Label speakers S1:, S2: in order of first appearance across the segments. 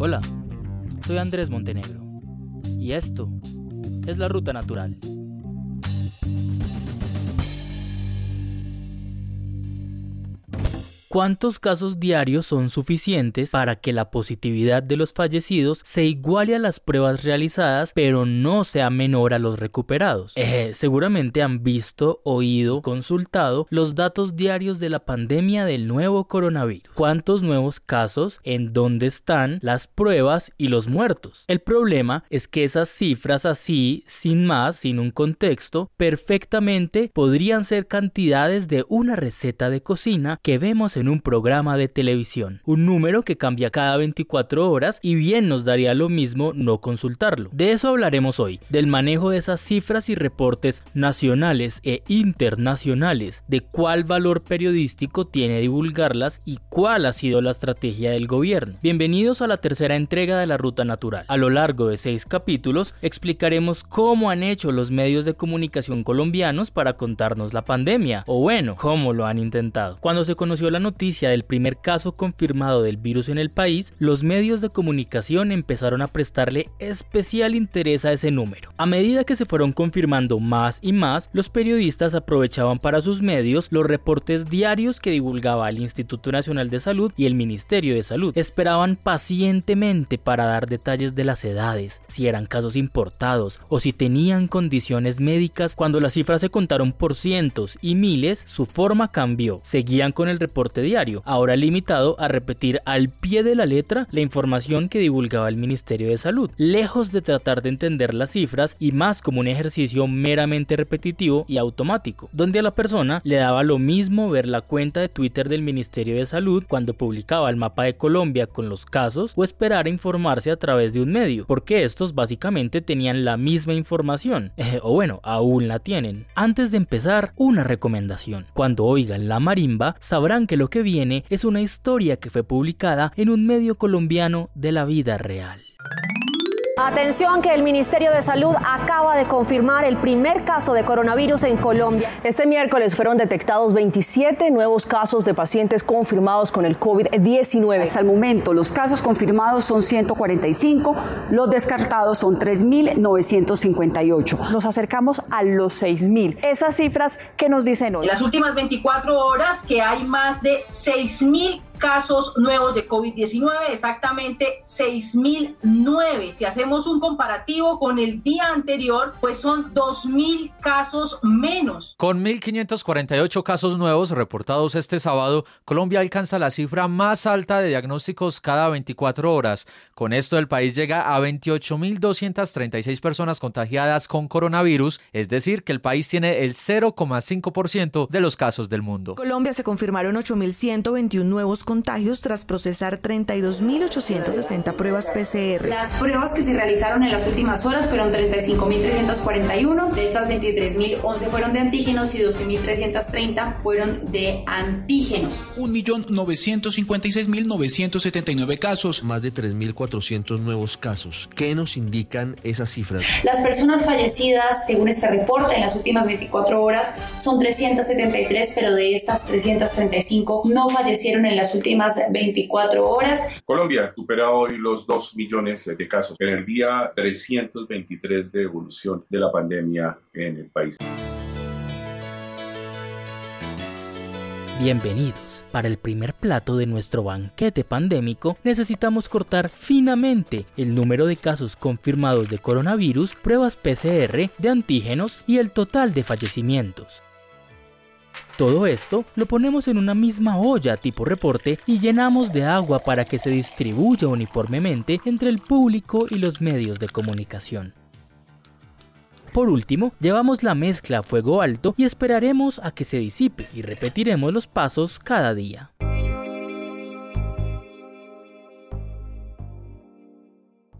S1: Hola, soy Andrés Montenegro y esto es la Ruta Natural. ¿Cuántos casos diarios son suficientes para que la positividad de los fallecidos se iguale a las pruebas realizadas, pero no sea menor a los recuperados? Eh, seguramente han visto, oído, consultado los datos diarios de la pandemia del nuevo coronavirus. ¿Cuántos nuevos casos? ¿En dónde están las pruebas y los muertos? El problema es que esas cifras así, sin más, sin un contexto, perfectamente podrían ser cantidades de una receta de cocina que vemos en un programa de televisión, un número que cambia cada 24 horas y bien nos daría lo mismo no consultarlo. De eso hablaremos hoy, del manejo de esas cifras y reportes nacionales e internacionales, de cuál valor periodístico tiene divulgarlas y cuál ha sido la estrategia del gobierno. Bienvenidos a la tercera entrega de la Ruta Natural. A lo largo de seis capítulos explicaremos cómo han hecho los medios de comunicación colombianos para contarnos la pandemia, o bueno, cómo lo han intentado. Cuando se conoció la noticia del primer caso confirmado del virus en el país, los medios de comunicación empezaron a prestarle especial interés a ese número. A medida que se fueron confirmando más y más, los periodistas aprovechaban para sus medios los reportes diarios que divulgaba el Instituto Nacional de Salud y el Ministerio de Salud. Esperaban pacientemente para dar detalles de las edades, si eran casos importados o si tenían condiciones médicas. Cuando las cifras se contaron por cientos y miles, su forma cambió. Seguían con el reporte diario, ahora limitado a repetir al pie de la letra la información que divulgaba el Ministerio de Salud, lejos de tratar de entender las cifras y más como un ejercicio meramente repetitivo y automático, donde a la persona le daba lo mismo ver la cuenta de Twitter del Ministerio de Salud cuando publicaba el mapa de Colombia con los casos o esperar a informarse a través de un medio, porque estos básicamente tenían la misma información, eh, o bueno, aún la tienen. Antes de empezar, una recomendación. Cuando oigan la marimba, sabrán que lo que viene es una historia que fue publicada en un medio colombiano de la vida real.
S2: Atención que el Ministerio de Salud acaba de confirmar el primer caso de coronavirus en Colombia.
S3: Este miércoles fueron detectados 27 nuevos casos de pacientes confirmados con el COVID-19.
S4: Hasta el momento los casos confirmados son 145, los descartados son 3.958.
S3: Nos acercamos a los 6.000. Esas cifras que nos dicen hoy.
S5: En las últimas 24 horas que hay más de 6.000 casos nuevos de COVID-19, exactamente 6.009. Si hacemos un comparativo con el día anterior, pues son 2.000 casos menos.
S6: Con 1.548 casos nuevos reportados este sábado, Colombia alcanza la cifra más alta de diagnósticos cada 24 horas. Con esto el país llega a 28.236 personas contagiadas con coronavirus, es decir, que el país tiene el 0,5% de los casos del mundo.
S7: Colombia se confirmaron 8.121 nuevos contagios tras procesar 32.860 pruebas PCR.
S8: Las pruebas que se realizaron en las últimas horas fueron 35.341, de estas 23.011 fueron de antígenos y 12.330 fueron de antígenos.
S9: 1.956.979 casos. Más de 3.400 nuevos casos. ¿Qué nos indican esas cifras?
S8: Las personas fallecidas, según este reporte, en las últimas 24 horas son 373, pero de estas 335 no fallecieron en las últimas 24 horas.
S10: Colombia supera hoy los 2 millones de casos en el día 323 de evolución de la pandemia en el país.
S1: Bienvenidos. Para el primer plato de nuestro banquete pandémico necesitamos cortar finamente el número de casos confirmados de coronavirus, pruebas PCR, de antígenos y el total de fallecimientos. Todo esto lo ponemos en una misma olla tipo reporte y llenamos de agua para que se distribuya uniformemente entre el público y los medios de comunicación. Por último, llevamos la mezcla a fuego alto y esperaremos a que se disipe y repetiremos los pasos cada día.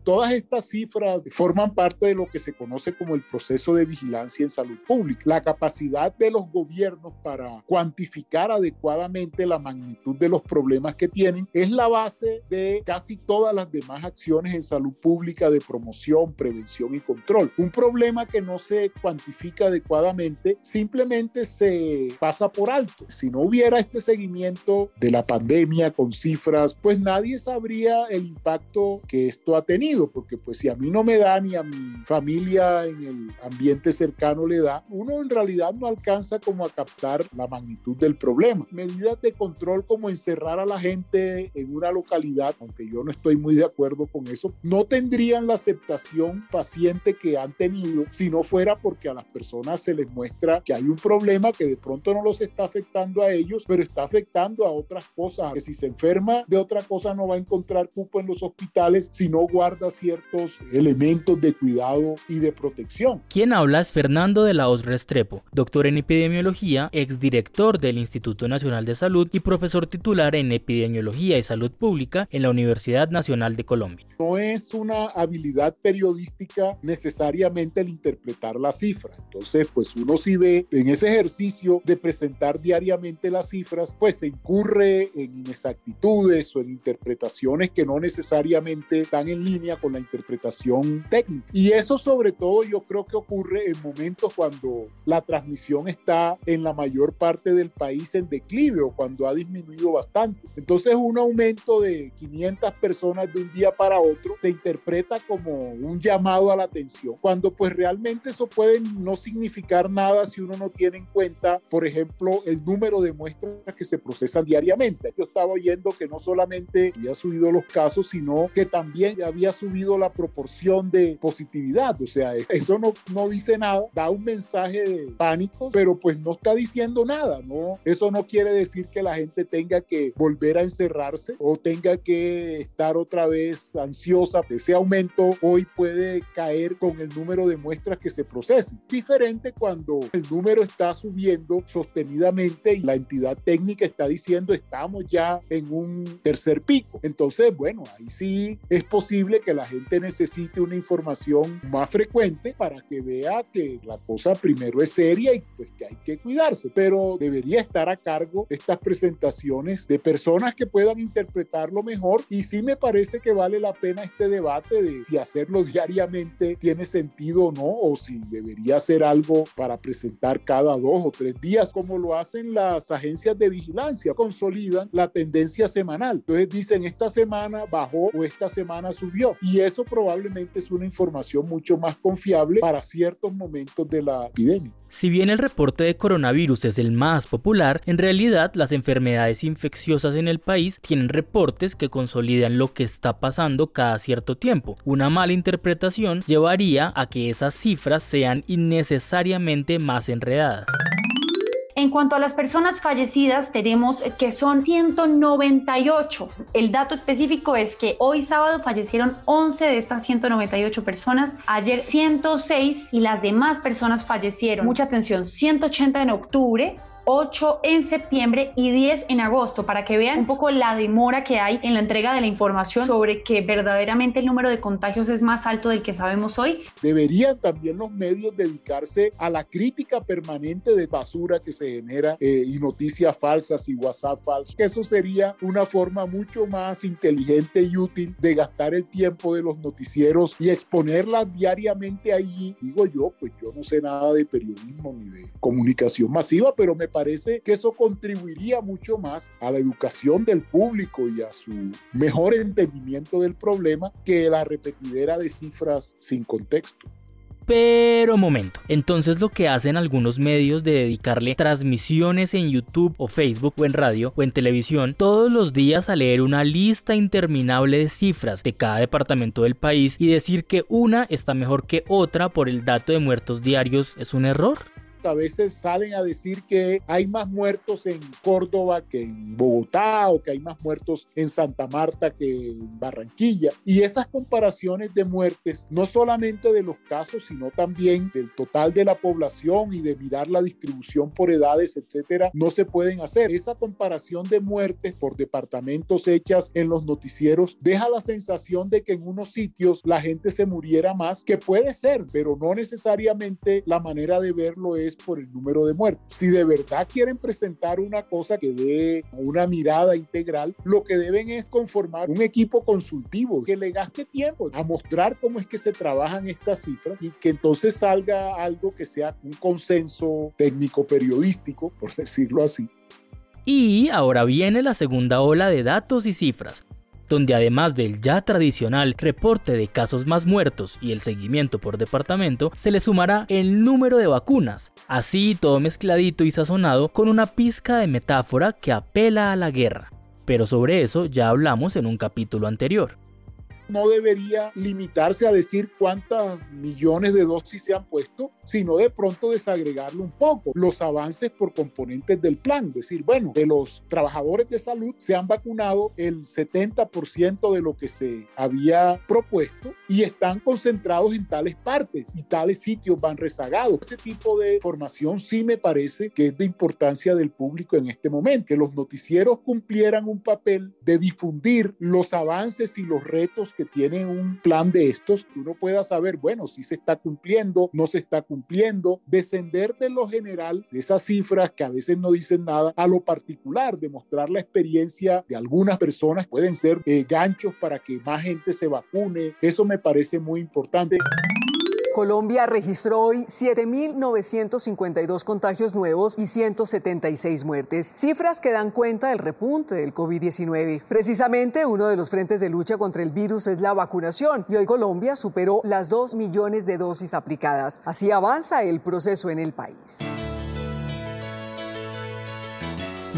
S11: Todas estas cifras forman parte de lo que se conoce como el proceso de vigilancia en salud pública. La capacidad de los gobiernos para cuantificar adecuadamente la magnitud de los problemas que tienen es la base de casi todas las demás acciones en salud pública de promoción, prevención y control. Un problema que no se cuantifica adecuadamente simplemente se pasa por alto. Si no hubiera este seguimiento de la pandemia con cifras, pues nadie sabría el impacto que esto ha tenido, porque pues si a mí no me da ni a mi familia en el ambiente cercano le da, uno en realidad no alcanza como a captar la magnitud del problema. Medidas de control como encerrar a la gente en una localidad, aunque yo no estoy muy de acuerdo con eso, no tendrían la aceptación paciente que han tenido si no fuera porque a las personas se les muestra que hay un problema que de pronto no los está afectando a ellos, pero está afectando a otras cosas, que si se enferma de otra cosa no va a encontrar cupo en los hospitales si no guarda ciertos elementos de cuidado y de protección.
S1: Quien habla es Fernando de la Os Restrepo, doctor en epidemiología, exdirector del Instituto Nacional de Salud y profesor titular en epidemiología y salud pública en la Universidad Nacional de Colombia.
S11: No es una habilidad periodística necesariamente el interpretar la cifra. Entonces, pues uno si ve en ese ejercicio de presentar diariamente las cifras, pues se incurre en inexactitudes o en interpretaciones que no necesariamente están en línea con la interpretación técnica. Y eso sobre todo yo creo que ocurre en momentos cuando la transmisión está en la mayor parte del país en declive o cuando ha disminuido bastante. Entonces un aumento de 500 personas de un día para otro se interpreta como un llamado a la atención, cuando pues realmente eso puede no significar nada si uno no tiene en cuenta, por ejemplo, el número de muestras que se procesan diariamente. Yo estaba oyendo que no solamente había subido los casos, sino que también había subido la proporción de positividad. O sea, eso no, no dice nada, da un mensaje de pánico, pero pues no está diciendo nada, ¿no? Eso no quiere decir que la gente tenga que volver a encerrarse o tenga que estar otra vez ansiosa. Ese aumento hoy puede caer con el número de muestras que se procesen. Diferente cuando el número está subiendo sostenidamente y la entidad técnica está diciendo estamos ya en un tercer pico. Entonces, bueno, ahí sí es posible que la gente necesite una información más frecuente para que vea que la cosa primero es seria y pues que hay que cuidarse, pero debería estar a cargo de estas presentaciones de personas que puedan interpretarlo mejor. Y sí me parece que vale la pena este debate de si hacerlo diariamente tiene sentido o no o si debería ser algo para presentar cada dos o tres días como lo hacen las agencias de vigilancia, consolidan la tendencia semanal. Entonces dicen esta semana bajó o esta semana subió y eso probablemente es una información mucho más confiable para ciertos momentos de la epidemia.
S1: Si bien el reporte de coronavirus es el más popular, en realidad las enfermedades infecciosas en el país tienen reportes que consolidan lo que está pasando cada cierto tiempo. Una mala interpretación llevaría a que esas cifras sean innecesariamente más enredadas.
S12: En cuanto a las personas fallecidas, tenemos que son 198. El dato específico es que hoy sábado fallecieron 11 de estas 198 personas, ayer 106 y las demás personas fallecieron. Mucha atención, 180 en octubre, 8 en septiembre y 10 en agosto, para que vean un poco la demora que hay en la entrega de la información sobre que verdaderamente el número de contagios es más alto del que sabemos hoy.
S11: Deberían también los medios dedicarse a la crítica permanente de basura que se genera eh, y noticias falsas y WhatsApp falsos. Eso sería una forma mucho más inteligente y útil de gastar el tiempo de los noticieros y exponerlas diariamente allí. Digo yo, pues yo no sé nada de periodismo ni de comunicación masiva, pero me parece que eso contribuiría mucho más a la educación del público y a su mejor entendimiento del problema que la repetidera de cifras sin contexto.
S1: Pero momento, entonces lo que hacen algunos medios de dedicarle transmisiones en YouTube o Facebook o en radio o en televisión todos los días a leer una lista interminable de cifras de cada departamento del país y decir que una está mejor que otra por el dato de muertos diarios es un error.
S11: A veces salen a decir que hay más muertos en Córdoba que en Bogotá o que hay más muertos en Santa Marta que en Barranquilla. Y esas comparaciones de muertes, no solamente de los casos, sino también del total de la población y de mirar la distribución por edades, etcétera, no se pueden hacer. Esa comparación de muertes por departamentos hechas en los noticieros deja la sensación de que en unos sitios la gente se muriera más, que puede ser, pero no necesariamente la manera de verlo es por el número de muertos. Si de verdad quieren presentar una cosa que dé una mirada integral, lo que deben es conformar un equipo consultivo que le gaste tiempo a mostrar cómo es que se trabajan estas cifras y que entonces salga algo que sea un consenso técnico periodístico, por decirlo así.
S1: Y ahora viene la segunda ola de datos y cifras, donde además del ya tradicional reporte de casos más muertos y el seguimiento por departamento, se le sumará el número de vacunas, así todo mezcladito y sazonado con una pizca de metáfora que apela a la guerra. Pero sobre eso ya hablamos en un capítulo anterior
S11: no debería limitarse a decir cuántas millones de dosis se han puesto, sino de pronto desagregarlo un poco. Los avances por componentes del plan, decir, bueno, de los trabajadores de salud se han vacunado el 70% de lo que se había propuesto y están concentrados en tales partes y tales sitios van rezagados. Ese tipo de información sí me parece que es de importancia del público en este momento, que los noticieros cumplieran un papel de difundir los avances y los retos que tienen un plan de estos, que uno pueda saber, bueno, si se está cumpliendo, no se está cumpliendo, descender de lo general, de esas cifras que a veces no dicen nada, a lo particular, demostrar la experiencia de algunas personas, pueden ser eh, ganchos para que más gente se vacune, eso me parece muy importante.
S3: Colombia registró hoy 7.952 contagios nuevos y 176 muertes, cifras que dan cuenta del repunte del COVID-19. Precisamente uno de los frentes de lucha contra el virus es la vacunación y hoy Colombia superó las 2 millones de dosis aplicadas. Así avanza el proceso en el país.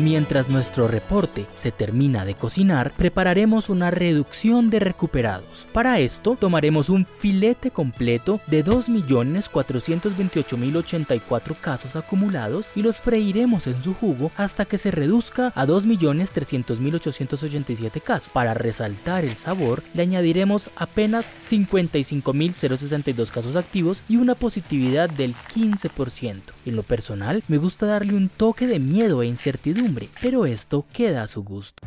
S1: Mientras nuestro reporte se termina de cocinar, prepararemos una reducción de recuperados. Para esto, tomaremos un filete completo de 2.428.084 casos acumulados y los freiremos en su jugo hasta que se reduzca a 2.300.887 casos. Para resaltar el sabor, le añadiremos apenas 55.062 casos activos y una positividad del 15%. En lo personal, me gusta darle un toque de miedo e incertidumbre pero esto queda a su gusto.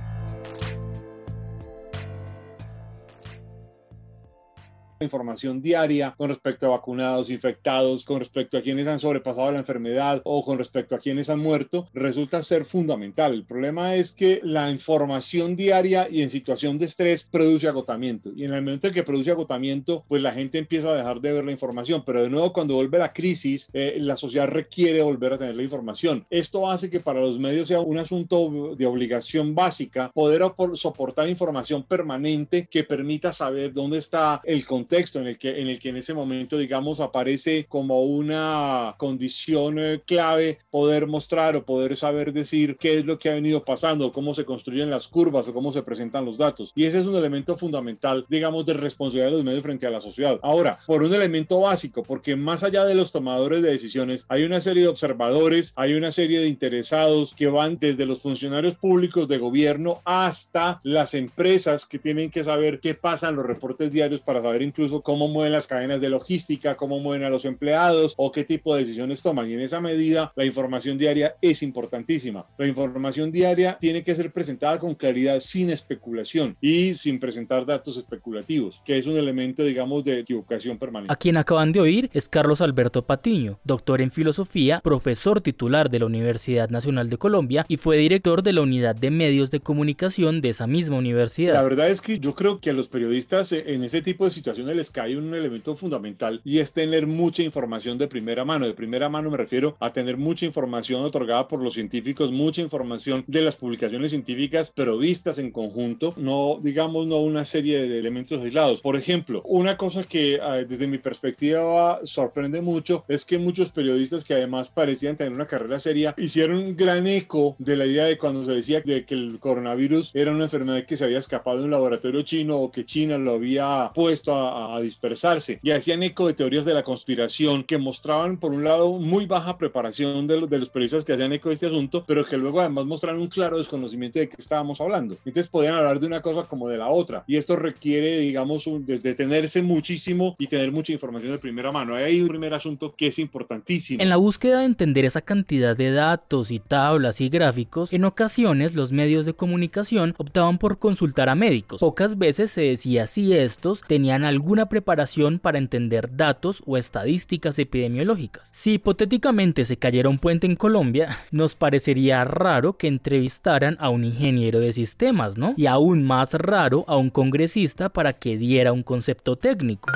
S13: Información diaria con respecto a vacunados, infectados, con respecto a quienes han sobrepasado la enfermedad o con respecto a quienes han muerto, resulta ser fundamental. El problema es que la información diaria y en situación de estrés produce agotamiento. Y en el momento en que produce agotamiento, pues la gente empieza a dejar de ver la información. Pero de nuevo, cuando vuelve la crisis, eh, la sociedad requiere volver a tener la información. Esto hace que para los medios sea un asunto de obligación básica poder soportar información permanente que permita saber dónde está el contexto texto en el que en el que en ese momento digamos aparece como una condición eh, clave poder mostrar o poder saber decir qué es lo que ha venido pasando, cómo se construyen las curvas o cómo se presentan los datos. Y ese es un elemento fundamental, digamos, de responsabilidad de los medios frente a la sociedad. Ahora, por un elemento básico, porque más allá de los tomadores de decisiones, hay una serie de observadores, hay una serie de interesados que van desde los funcionarios públicos de gobierno hasta las empresas que tienen que saber qué pasa en los reportes diarios para saber incluso cómo mueven las cadenas de logística, cómo mueven a los empleados o qué tipo de decisiones toman. Y en esa medida la información diaria es importantísima. La información diaria tiene que ser presentada con claridad, sin especulación y sin presentar datos especulativos, que es un elemento, digamos, de equivocación permanente.
S1: A quien acaban de oír es Carlos Alberto Patiño, doctor en filosofía, profesor titular de la Universidad Nacional de Colombia y fue director de la unidad de medios de comunicación de esa misma universidad.
S13: La verdad es que yo creo que a los periodistas eh, en ese tipo de situaciones les cae un elemento fundamental y es tener mucha información de primera mano. De primera mano me refiero a tener mucha información otorgada por los científicos, mucha información de las publicaciones científicas, pero vistas en conjunto, no digamos no una serie de elementos aislados. Por ejemplo, una cosa que ah, desde mi perspectiva sorprende mucho es que muchos periodistas que además parecían tener una carrera seria hicieron un gran eco de la idea de cuando se decía de que el coronavirus era una enfermedad que se había escapado de un laboratorio chino o que China lo había puesto a a, dispersarse y hacían eco de teorías de la conspiración que mostraban, por un lado, muy baja preparación de, de los periodistas que hacían eco de este asunto, pero que luego además mostraron un claro desconocimiento de qué estábamos hablando. Entonces podían hablar de una cosa como de la otra. Y esto requiere, digamos, un, detenerse muchísimo y tener mucha información de primera mano. Hay un primer asunto que es importantísimo.
S1: En la búsqueda de entender esa cantidad de datos y tablas y gráficos, en ocasiones los medios de comunicación optaban por consultar a médicos. Pocas veces se decía si estos tenían preparación para entender datos o estadísticas epidemiológicas. Si hipotéticamente se cayera un puente en Colombia, nos parecería raro que entrevistaran a un ingeniero de sistemas, ¿no? Y aún más raro a un congresista para que diera un concepto técnico.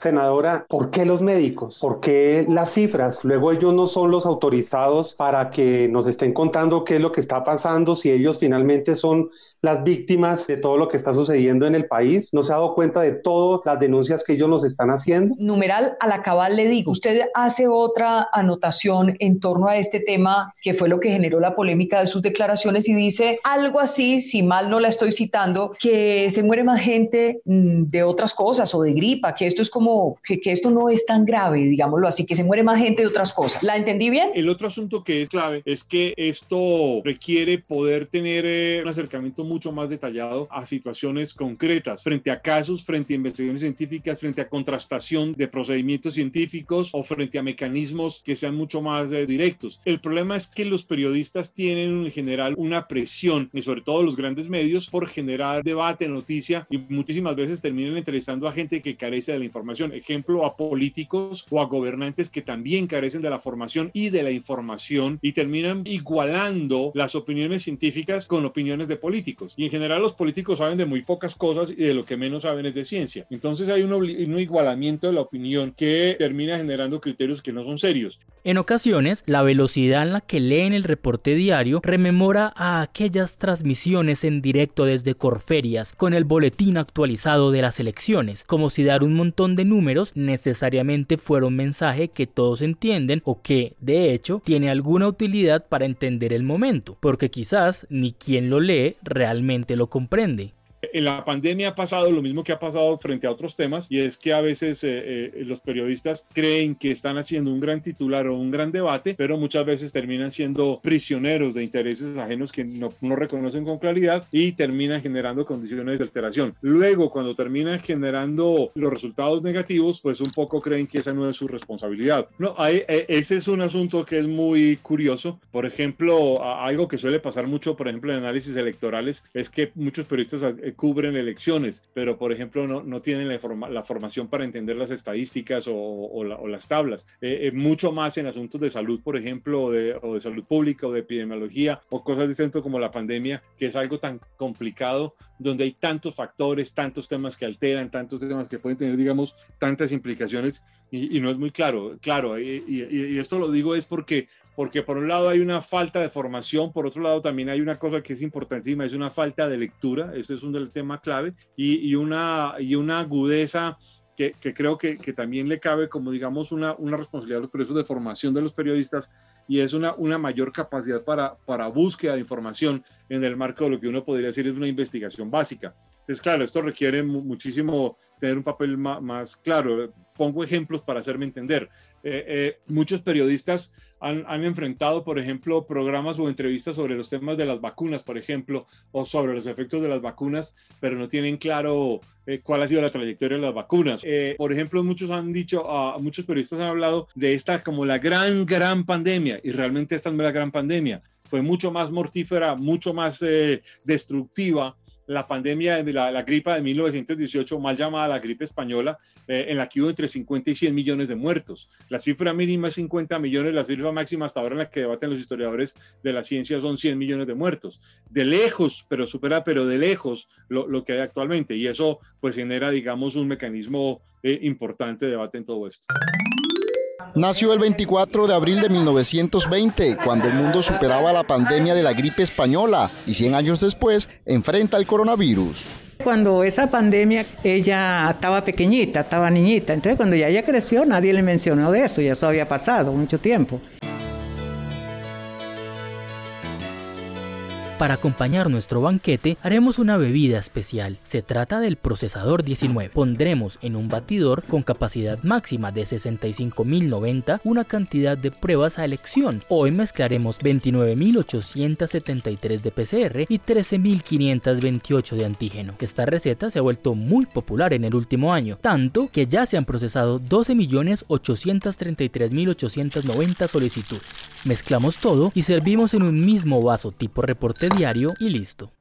S14: Senadora, ¿por qué los médicos? ¿Por qué las cifras? Luego ellos no son los autorizados para que nos estén contando qué es lo que está pasando, si ellos finalmente son las víctimas de todo lo que está sucediendo en el país. ¿No se ha dado cuenta de todas las denuncias que ellos nos están haciendo?
S4: Numeral, a la cabal le digo, usted hace otra anotación en torno a este tema que fue lo que generó la polémica de sus declaraciones y dice algo así, si mal no la estoy citando, que se muere más gente mm, de otras cosas o de gripa, que esto es como que, que, esto no es tan grave, digámoslo así, que se muere más gente de otras cosas. ¿La entendí bien?
S13: El otro asunto que es clave es que esto requiere poder tener eh, un acercamiento mucho más detallado a situaciones concretas, frente a casos, frente a investigaciones científicas, frente a contrastación de procedimientos científicos o frente a mecanismos que sean mucho más eh, directos. El problema es que los periodistas tienen en general una presión, y sobre todo los grandes medios, por generar debate, noticia, y muchísimas veces terminan entrevistando a gente que carece de la información ejemplo, a políticos o a gobernantes que también carecen de la formación y de la información y terminan igualando las opiniones científicas con opiniones de políticos. Y en general los políticos saben de muy pocas cosas y de lo que menos saben es de ciencia. Entonces hay un, un igualamiento de la opinión que termina generando criterios que no son serios.
S1: En ocasiones, la velocidad en la que leen el reporte diario rememora a aquellas transmisiones en directo desde Corferias con el boletín actualizado de las elecciones, como si dar un montón de números necesariamente fuera un mensaje que todos entienden o que, de hecho, tiene alguna utilidad para entender el momento, porque quizás ni quien lo lee realmente lo comprende.
S13: En la pandemia ha pasado lo mismo que ha pasado frente a otros temas y es que a veces eh, eh, los periodistas creen que están haciendo un gran titular o un gran debate, pero muchas veces terminan siendo prisioneros de intereses ajenos que no, no reconocen con claridad y terminan generando condiciones de alteración. Luego, cuando terminan generando los resultados negativos, pues un poco creen que esa no es su responsabilidad. No, hay, eh, ese es un asunto que es muy curioso. Por ejemplo, algo que suele pasar mucho, por ejemplo, en análisis electorales, es que muchos periodistas cubren elecciones, pero por ejemplo no, no tienen la, la, formación para entender las estadísticas o, las tablas. Eh, eh, mucho más en asuntos de salud, por ejemplo, o de, salud pública o de epidemiología o cosas distintas como la pandemia, que es algo tan complicado donde hay tantos factores, tantos temas que alteran, tantos temas que pueden tener, digamos, tantas implicaciones y, no es muy claro. Claro, y, esto lo digo es porque porque por un lado hay una falta de formación, por otro lado también hay una cosa que es importantísima, es una falta de lectura, ese es un del tema clave, y, y, una, y una agudeza que, que creo que, que, también le cabe como digamos una, una responsabilidad a los procesos de formación de los periodistas y es una, una mayor capacidad para, para búsqueda de información en el marco de lo que uno podría decir es una investigación básica. Entonces, claro, esto requiere muchísimo tener un papel más, más claro. Pongo ejemplos para hacerme entender. Eh, eh, muchos periodistas han, han, enfrentado, por ejemplo, programas o entrevistas sobre los temas de las vacunas, por ejemplo, o sobre los efectos de las vacunas, pero no tienen claro eh, cuál ha sido la trayectoria de las vacunas. Eh, por ejemplo, muchos han dicho, uh, muchos periodistas han hablado de esta como la gran, gran pandemia, y realmente esta no es la gran pandemia. Fue mucho más mortífera, mucho más eh, destructiva la pandemia de la, la, gripa de 1918, mal llamada la gripe española, eh, en la que hubo entre 50 y 100 millones de muertos. La cifra mínima es 50 millones, la cifra máxima hasta ahora en la que debaten los historiadores de la ciencia son 100 millones de muertos. De lejos, pero supera, pero de lejos lo, que hay actualmente. Y eso pues genera, digamos, un mecanismo eh, importante de debate en todo esto.
S15: Nació el 24 de abril de 1920, cuando el mundo superaba la pandemia de la gripe española y 100 años después enfrenta el coronavirus.
S16: Cuando esa pandemia ella estaba pequeñita, estaba niñita, entonces cuando ya ella creció nadie le mencionó de eso, y eso había pasado mucho tiempo.
S1: Para acompañar nuestro banquete haremos una bebida especial. Se trata del procesador 19. Pondremos en un batidor con capacidad máxima de 65.090 una cantidad de pruebas a elección. Hoy mezclaremos 29.873 de PCR y 13.528 de antígeno. Esta receta se ha vuelto muy popular en el último año, tanto que ya se han procesado 12.833.890 solicitudes. Mezclamos todo y servimos en un mismo vaso tipo reporte diario y listo.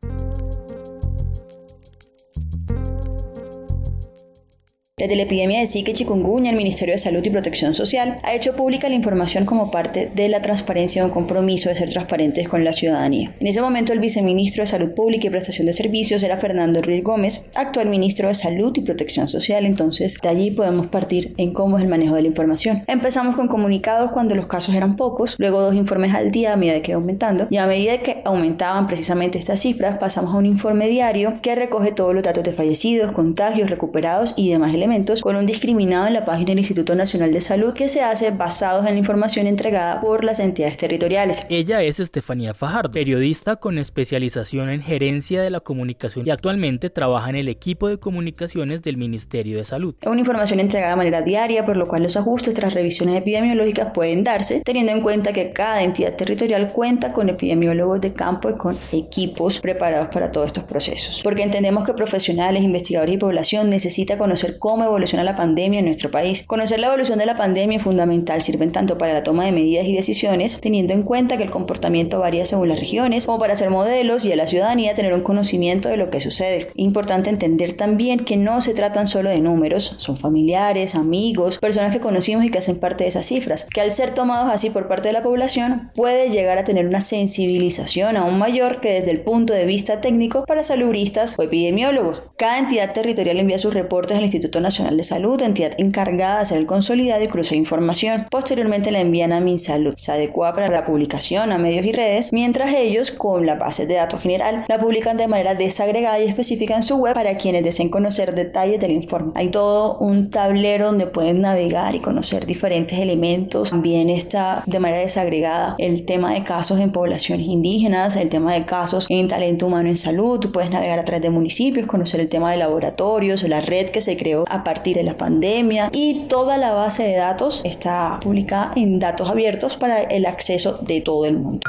S17: Desde la epidemia de Zika y chikungunya, el Ministerio de Salud y Protección Social ha hecho pública la información como parte de la transparencia y un compromiso de ser transparentes con la ciudadanía. En ese momento, el viceministro de Salud Pública y Prestación de Servicios era Fernando Ruiz Gómez, actual ministro de Salud y Protección Social. Entonces, de allí podemos partir en cómo es el manejo de la información. Empezamos con comunicados cuando los casos eran pocos, luego dos informes al día a medida que iba aumentando, y a medida que aumentaban precisamente estas cifras, pasamos a un informe diario que recoge todos los datos de fallecidos, contagios, recuperados y demás elementos con un discriminado en la página del Instituto Nacional de Salud que se hace basados en la información entregada por las entidades territoriales.
S1: Ella es Estefanía Fajardo, periodista con especialización en gerencia de la comunicación y actualmente trabaja en el equipo de comunicaciones del Ministerio de Salud.
S17: Es una información entregada de manera diaria, por lo cual los ajustes tras revisiones epidemiológicas pueden darse, teniendo en cuenta que cada entidad territorial cuenta con epidemiólogos de campo y con equipos preparados para todos estos procesos. Porque entendemos que profesionales, investigadores y población necesita conocer cómo evoluciona la pandemia en nuestro país. Conocer la evolución de la pandemia es fundamental, sirven tanto para la toma de medidas y decisiones, teniendo en cuenta que el comportamiento varía según las regiones, como para hacer modelos y a la ciudadanía tener un conocimiento de lo que sucede. Importante entender también que no se tratan solo de números, son familiares, amigos, personas que conocimos y que hacen parte de esas cifras, que al ser tomados así por parte de la población puede llegar a tener una sensibilización aún mayor que desde el punto de vista técnico para saludistas o epidemiólogos. Cada entidad territorial envía sus reportes al Instituto Nacional Nacional de Salud, entidad encargada de hacer el consolidado y cruce información. Posteriormente la envían a MinSalud. Se adecua para la publicación a medios y redes, mientras ellos, con la base de datos general, la publican de manera desagregada y específica en su web para quienes deseen conocer detalles del informe. Hay todo un tablero donde pueden navegar y conocer diferentes elementos. También está de manera desagregada el tema de casos en poblaciones indígenas, el tema de casos en talento humano en salud. Tú puedes navegar a través de municipios, conocer el tema de laboratorios, la red que se creó a partir de la pandemia y toda la base de datos está publicada en datos abiertos para el acceso de todo el mundo.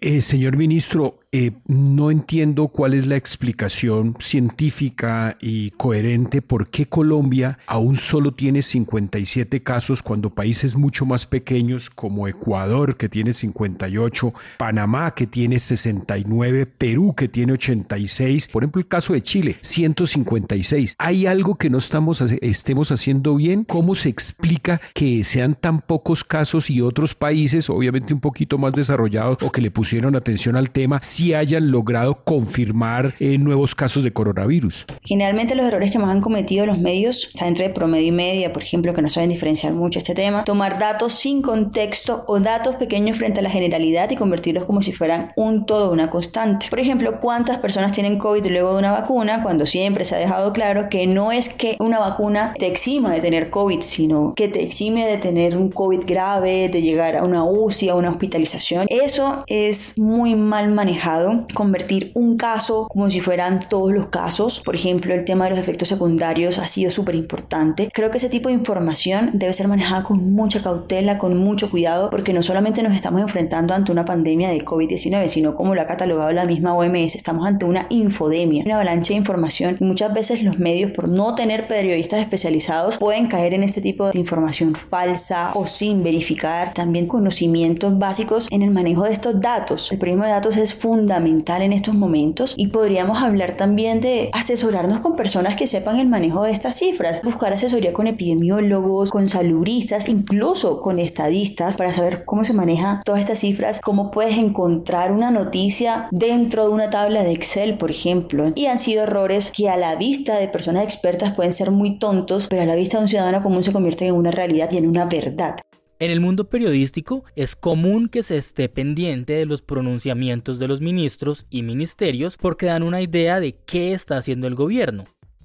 S18: Eh, señor ministro, eh, no entiendo cuál es la explicación científica y coherente por qué Colombia aún solo tiene 57 casos cuando países mucho más pequeños como Ecuador que tiene 58, Panamá que tiene 69, Perú que tiene 86, por ejemplo el caso de Chile 156. ¿Hay algo que no estamos estemos haciendo bien? ¿Cómo se explica que sean tan pocos casos y otros países obviamente un poquito más desarrollados o que le pusieron atención al tema hayan logrado confirmar eh, nuevos casos de coronavirus.
S17: Generalmente los errores que más han cometido los medios, está entre promedio y media, por ejemplo, que no saben diferenciar mucho este tema, tomar datos sin contexto o datos pequeños frente a la generalidad y convertirlos como si fueran un todo, una constante. Por ejemplo, cuántas personas tienen COVID luego de una vacuna, cuando siempre se ha dejado claro que no es que una vacuna te exima de tener COVID, sino que te exime de tener un COVID grave, de llegar a una UCI, a una hospitalización. Eso es muy mal manejado convertir un caso como si fueran todos los casos. Por ejemplo, el tema de los efectos secundarios ha sido súper importante. Creo que ese tipo de información debe ser manejada con mucha cautela, con mucho cuidado, porque no solamente nos estamos enfrentando ante una pandemia de COVID-19, sino como lo ha catalogado la misma OMS, estamos ante una infodemia, una avalancha de información y muchas veces los medios, por no tener periodistas especializados, pueden caer en este tipo de información falsa o sin verificar también conocimientos básicos en el manejo de estos datos. El periodismo de datos es fundamental fundamental en estos momentos y podríamos hablar también de asesorarnos con personas que sepan el manejo de estas cifras, buscar asesoría con epidemiólogos, con salubristas, incluso con estadistas para saber cómo se maneja todas estas cifras, cómo puedes encontrar una noticia dentro de una tabla de Excel, por ejemplo. Y han sido errores que a la vista de personas expertas pueden ser muy tontos, pero a la vista de un ciudadano común se convierten en una realidad y en una verdad.
S1: En el mundo periodístico es común que se esté pendiente de los pronunciamientos de los ministros y ministerios porque dan una idea de qué está haciendo el gobierno.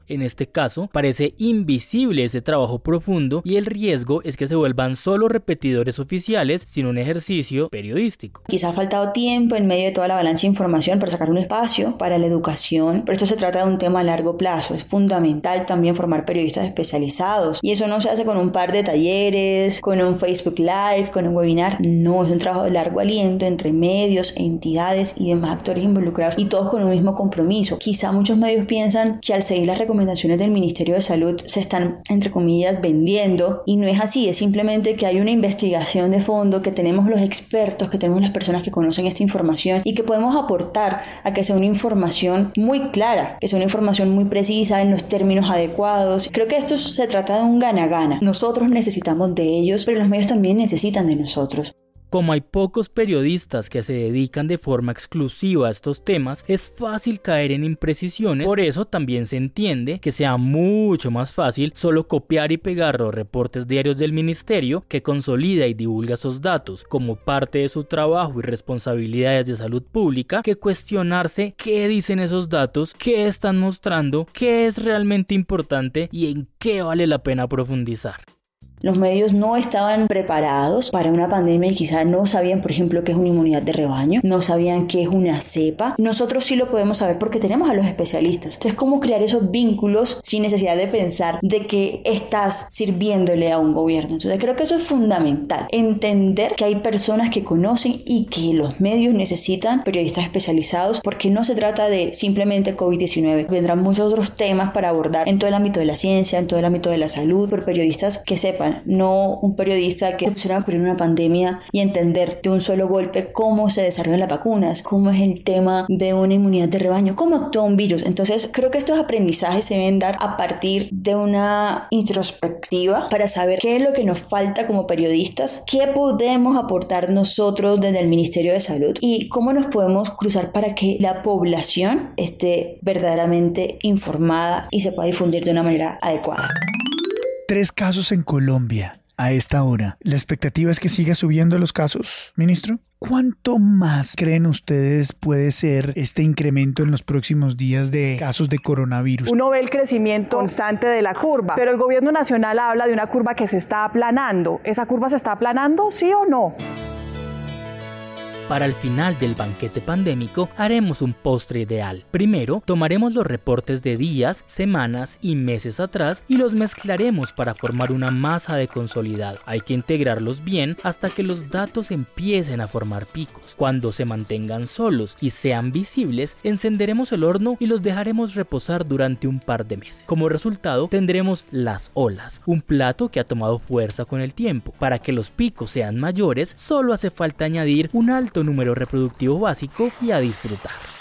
S1: En este caso, parece invisible ese trabajo profundo y el riesgo es que se vuelvan solo repetidores oficiales sin un ejercicio periodístico.
S17: Quizá ha faltado tiempo en medio de toda la avalancha de información para sacar un espacio para la educación, pero esto se trata de un tema a largo plazo. Es fundamental también formar periodistas especializados y eso no se hace con un par de talleres, con un Facebook Live, con un webinar. No, es un trabajo de largo aliento entre medios, entidades y demás actores involucrados y todos con un mismo compromiso. Quizá muchos medios piensan que al seguir las recomendaciones del Ministerio de Salud se están, entre comillas, vendiendo y no es así, es simplemente que hay una investigación de fondo, que tenemos los expertos, que tenemos las personas que conocen esta información y que podemos aportar a que sea una información muy clara, que sea una información muy precisa en los términos adecuados. Creo que esto se trata de un gana-gana. Nosotros necesitamos de ellos, pero los medios también necesitan de nosotros.
S1: Como hay pocos periodistas que se dedican de forma exclusiva a estos temas, es fácil caer en imprecisiones, por eso también se entiende que sea mucho más fácil solo copiar y pegar los reportes diarios del ministerio que consolida y divulga esos datos como parte de su trabajo y responsabilidades de salud pública que cuestionarse qué dicen esos datos, qué están mostrando, qué es realmente importante y en qué vale la pena profundizar.
S17: Los medios no estaban preparados para una pandemia y quizás no sabían, por ejemplo, qué es una inmunidad de rebaño, no sabían qué es una cepa. Nosotros sí lo podemos saber porque tenemos a los especialistas. Entonces, ¿cómo crear esos vínculos sin necesidad de pensar de que estás sirviéndole a un gobierno? Entonces, creo que eso es fundamental. Entender que hay personas que conocen y que los medios necesitan periodistas especializados porque no se trata de simplemente COVID-19. Vendrán muchos otros temas para abordar en todo el ámbito de la ciencia, en todo el ámbito de la salud, por periodistas que sepan no un periodista que se por una pandemia y entender de un solo golpe cómo se desarrollan las vacunas, cómo es el tema de una inmunidad de rebaño, cómo actúa un virus. Entonces, creo que estos aprendizajes se deben dar a partir de una introspectiva para saber qué es lo que nos falta como periodistas, qué podemos aportar nosotros desde el Ministerio de Salud y cómo nos podemos cruzar para que la población esté verdaderamente informada y se pueda difundir de una manera adecuada.
S19: Tres casos en Colombia a esta hora. ¿La expectativa es que siga subiendo los casos, ministro? ¿Cuánto más creen ustedes puede ser este incremento en los próximos días de casos de coronavirus?
S20: Uno ve el crecimiento constante de la curva, pero el gobierno nacional habla de una curva que se está aplanando. ¿Esa curva se está aplanando, sí o no?
S1: Para el final del banquete pandémico haremos un postre ideal. Primero, tomaremos los reportes de días, semanas y meses atrás y los mezclaremos para formar una masa de consolidado. Hay que integrarlos bien hasta que los datos empiecen a formar picos. Cuando se mantengan solos y sean visibles, encenderemos el horno y los dejaremos reposar durante un par de meses. Como resultado, tendremos las olas, un plato que ha tomado fuerza con el tiempo. Para que los picos sean mayores, solo hace falta añadir un alto número reproductivo básico y a disfrutar.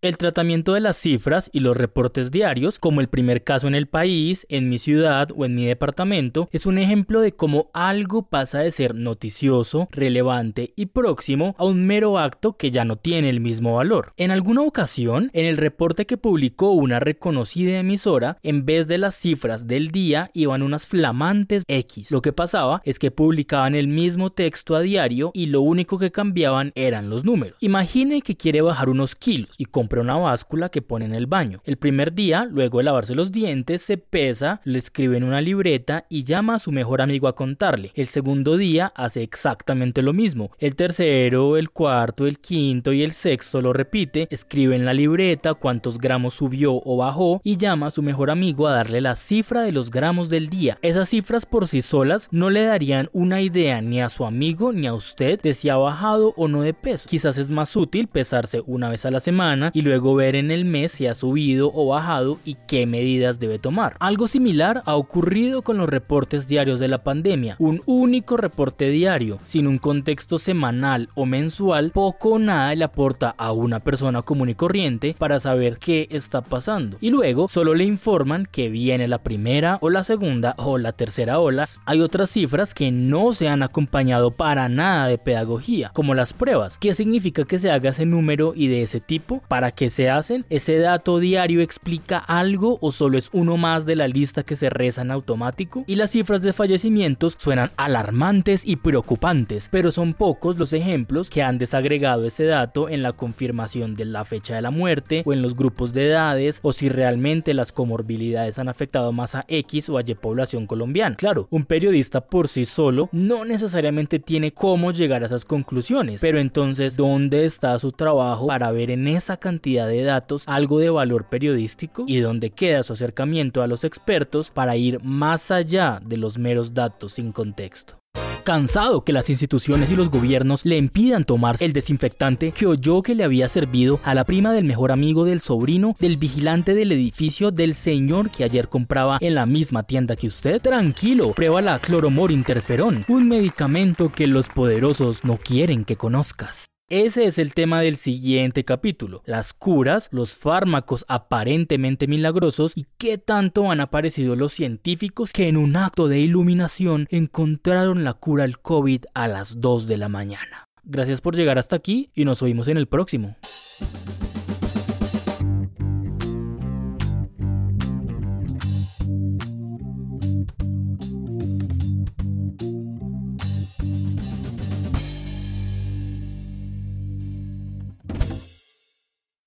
S1: El tratamiento de las cifras y los reportes diarios, como el primer caso en el país, en mi ciudad o en mi departamento, es un ejemplo de cómo algo pasa de ser noticioso, relevante y próximo a un mero acto que ya no tiene el mismo valor. En alguna ocasión, en el reporte que publicó una reconocida emisora, en vez de las cifras del día iban unas flamantes X. Lo que pasaba es que publicaban el mismo texto a diario y lo único que cambiaban eran los números. Imagine que quiere bajar unos kilos y con compra una báscula que pone en el baño. El primer día, luego de lavarse los dientes, se pesa, le escribe en una libreta y llama a su mejor amigo a contarle. El segundo día hace exactamente lo mismo. El tercero, el cuarto, el quinto y el sexto lo repite, escribe en la libreta cuántos gramos subió o bajó y llama a su mejor amigo a darle la cifra de los gramos del día. Esas cifras por sí solas no le darían una idea ni a su amigo ni a usted de si ha bajado o no de peso. Quizás es más útil pesarse una vez a la semana y luego ver en el mes si ha subido o bajado y qué medidas debe tomar. Algo similar ha ocurrido con los reportes diarios de la pandemia. Un único reporte diario, sin un contexto semanal o mensual, poco o nada le aporta a una persona común y corriente para saber qué está pasando. Y luego solo le informan que viene la primera o la segunda o la tercera ola. Hay otras cifras que no se han acompañado para nada de pedagogía, como las pruebas. ¿Qué significa que se haga ese número y de ese tipo? ¿Para ¿Para qué se hacen? ¿Ese dato diario explica algo o solo es uno más de la lista que se reza en automático? Y las cifras de fallecimientos suenan alarmantes y preocupantes, pero son pocos los ejemplos que han desagregado ese dato en la confirmación de la fecha de la muerte o en los grupos de edades o si realmente las comorbilidades han afectado más a X o a Y población colombiana. Claro, un periodista por sí solo no necesariamente tiene cómo llegar a esas conclusiones, pero entonces, ¿dónde está su trabajo para ver en esa cantidad de datos algo de valor periodístico? ¿Y dónde queda su acercamiento a los expertos para ir más allá de los meros datos sin contexto? cansado que las instituciones y los gobiernos le impidan tomar el desinfectante que oyó que le había servido a la prima del mejor amigo del sobrino del vigilante del edificio del señor que ayer compraba en la misma tienda que usted. Tranquilo, prueba la cloromor interferón, un medicamento que los poderosos no quieren que conozcas. Ese es el tema del siguiente capítulo, las curas, los fármacos aparentemente milagrosos y qué tanto han aparecido los científicos que en un acto de iluminación encontraron la cura al COVID a las 2 de la mañana. Gracias por llegar hasta aquí y nos oímos en el próximo.